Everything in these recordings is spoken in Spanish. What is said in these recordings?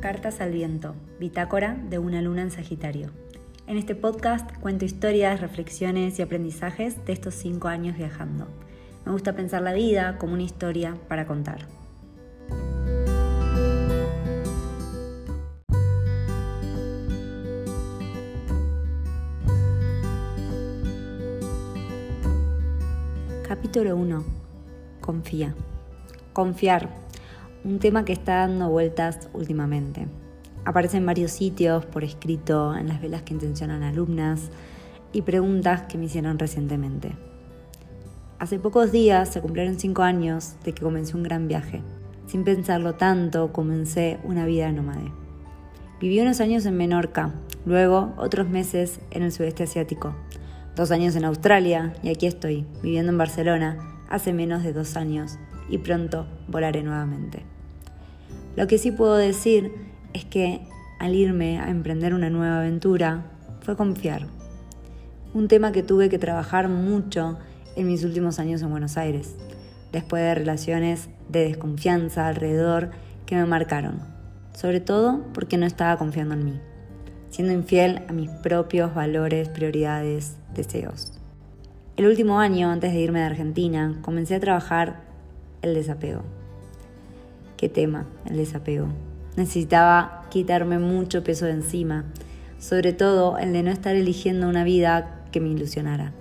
Cartas al Viento, bitácora de una luna en Sagitario. En este podcast cuento historias, reflexiones y aprendizajes de estos cinco años viajando. Me gusta pensar la vida como una historia para contar. Capítulo 1. Confía. Confiar un tema que está dando vueltas últimamente. Aparece en varios sitios, por escrito, en las velas que intencionan alumnas y preguntas que me hicieron recientemente. Hace pocos días se cumplieron cinco años de que comencé un gran viaje. Sin pensarlo tanto, comencé una vida nómade. Viví unos años en Menorca, luego otros meses en el sudeste asiático, dos años en Australia y aquí estoy, viviendo en Barcelona hace menos de dos años y pronto volaré nuevamente. Lo que sí puedo decir es que al irme a emprender una nueva aventura fue confiar. Un tema que tuve que trabajar mucho en mis últimos años en Buenos Aires, después de relaciones de desconfianza alrededor que me marcaron, sobre todo porque no estaba confiando en mí, siendo infiel a mis propios valores, prioridades, deseos. El último año, antes de irme de Argentina, comencé a trabajar el desapego. ¿Qué tema? El desapego. Necesitaba quitarme mucho peso de encima, sobre todo el de no estar eligiendo una vida que me ilusionara.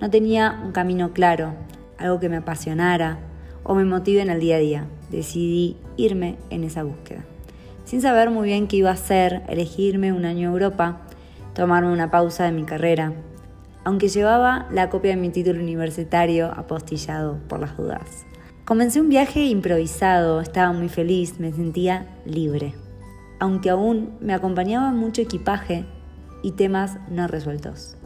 No tenía un camino claro, algo que me apasionara o me motive en el día a día. Decidí irme en esa búsqueda. Sin saber muy bien qué iba a hacer, elegirme un año en Europa, tomarme una pausa de mi carrera, aunque llevaba la copia de mi título universitario apostillado por las dudas. Comencé un viaje improvisado, estaba muy feliz, me sentía libre, aunque aún me acompañaba mucho equipaje y temas no resueltos.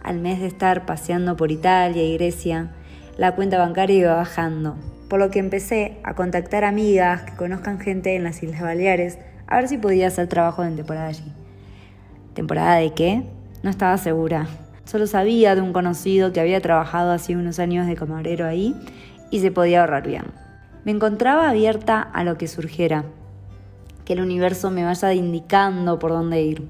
Al mes de estar paseando por Italia y Grecia, la cuenta bancaria iba bajando, por lo que empecé a contactar amigas que conozcan gente en las Islas Baleares a ver si podía hacer trabajo en temporada allí. ¿Temporada de qué? No estaba segura. Solo sabía de un conocido que había trabajado hace unos años de camarero ahí y se podía ahorrar bien. Me encontraba abierta a lo que surgiera, que el universo me vaya indicando por dónde ir.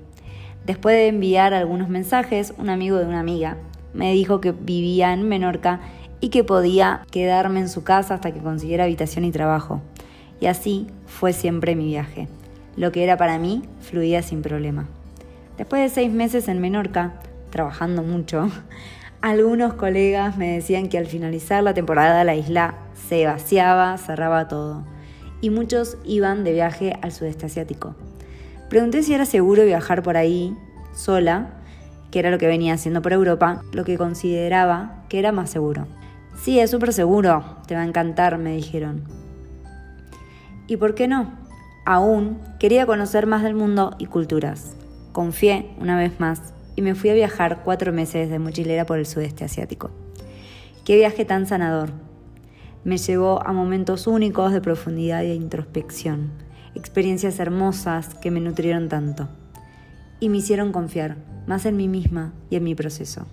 Después de enviar algunos mensajes, un amigo de una amiga me dijo que vivía en Menorca y que podía quedarme en su casa hasta que consiguiera habitación y trabajo. Y así fue siempre mi viaje. Lo que era para mí fluía sin problema. Después de seis meses en Menorca, trabajando mucho, algunos colegas me decían que al finalizar la temporada la isla se vaciaba, cerraba todo, y muchos iban de viaje al sudeste asiático. Pregunté si era seguro viajar por ahí sola, que era lo que venía haciendo por Europa, lo que consideraba que era más seguro. Sí, es súper seguro, te va a encantar, me dijeron. ¿Y por qué no? Aún quería conocer más del mundo y culturas. Confié, una vez más, y me fui a viajar cuatro meses de mochilera por el sudeste asiático. Qué viaje tan sanador. Me llevó a momentos únicos de profundidad e introspección, experiencias hermosas que me nutrieron tanto y me hicieron confiar más en mí misma y en mi proceso.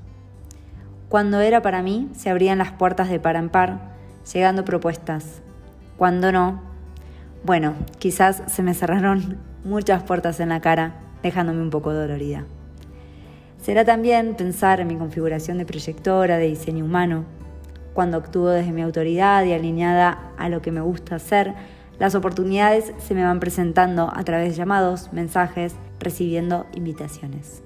Cuando era para mí, se abrían las puertas de par en par, llegando propuestas. Cuando no, bueno, quizás se me cerraron muchas puertas en la cara, dejándome un poco dolorida. Será también pensar en mi configuración de proyectora de diseño humano. Cuando actúo desde mi autoridad y alineada a lo que me gusta hacer, las oportunidades se me van presentando a través de llamados, mensajes, recibiendo invitaciones.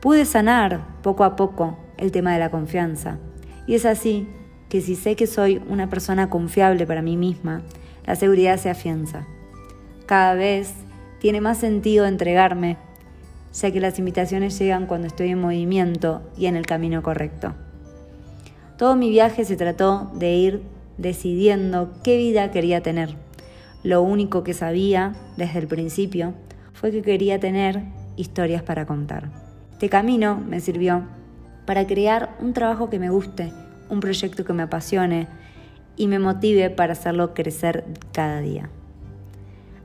Pude sanar poco a poco el tema de la confianza. Y es así que si sé que soy una persona confiable para mí misma, la seguridad se afianza. Cada vez tiene más sentido entregarme ya que las invitaciones llegan cuando estoy en movimiento y en el camino correcto. Todo mi viaje se trató de ir decidiendo qué vida quería tener. Lo único que sabía desde el principio fue que quería tener historias para contar. Este camino me sirvió para crear un trabajo que me guste, un proyecto que me apasione y me motive para hacerlo crecer cada día.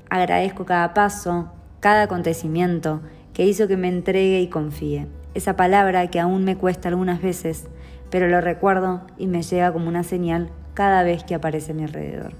Agradezco cada paso, cada acontecimiento que hizo que me entregue y confíe. Esa palabra que aún me cuesta algunas veces, pero lo recuerdo y me llega como una señal cada vez que aparece a mi alrededor.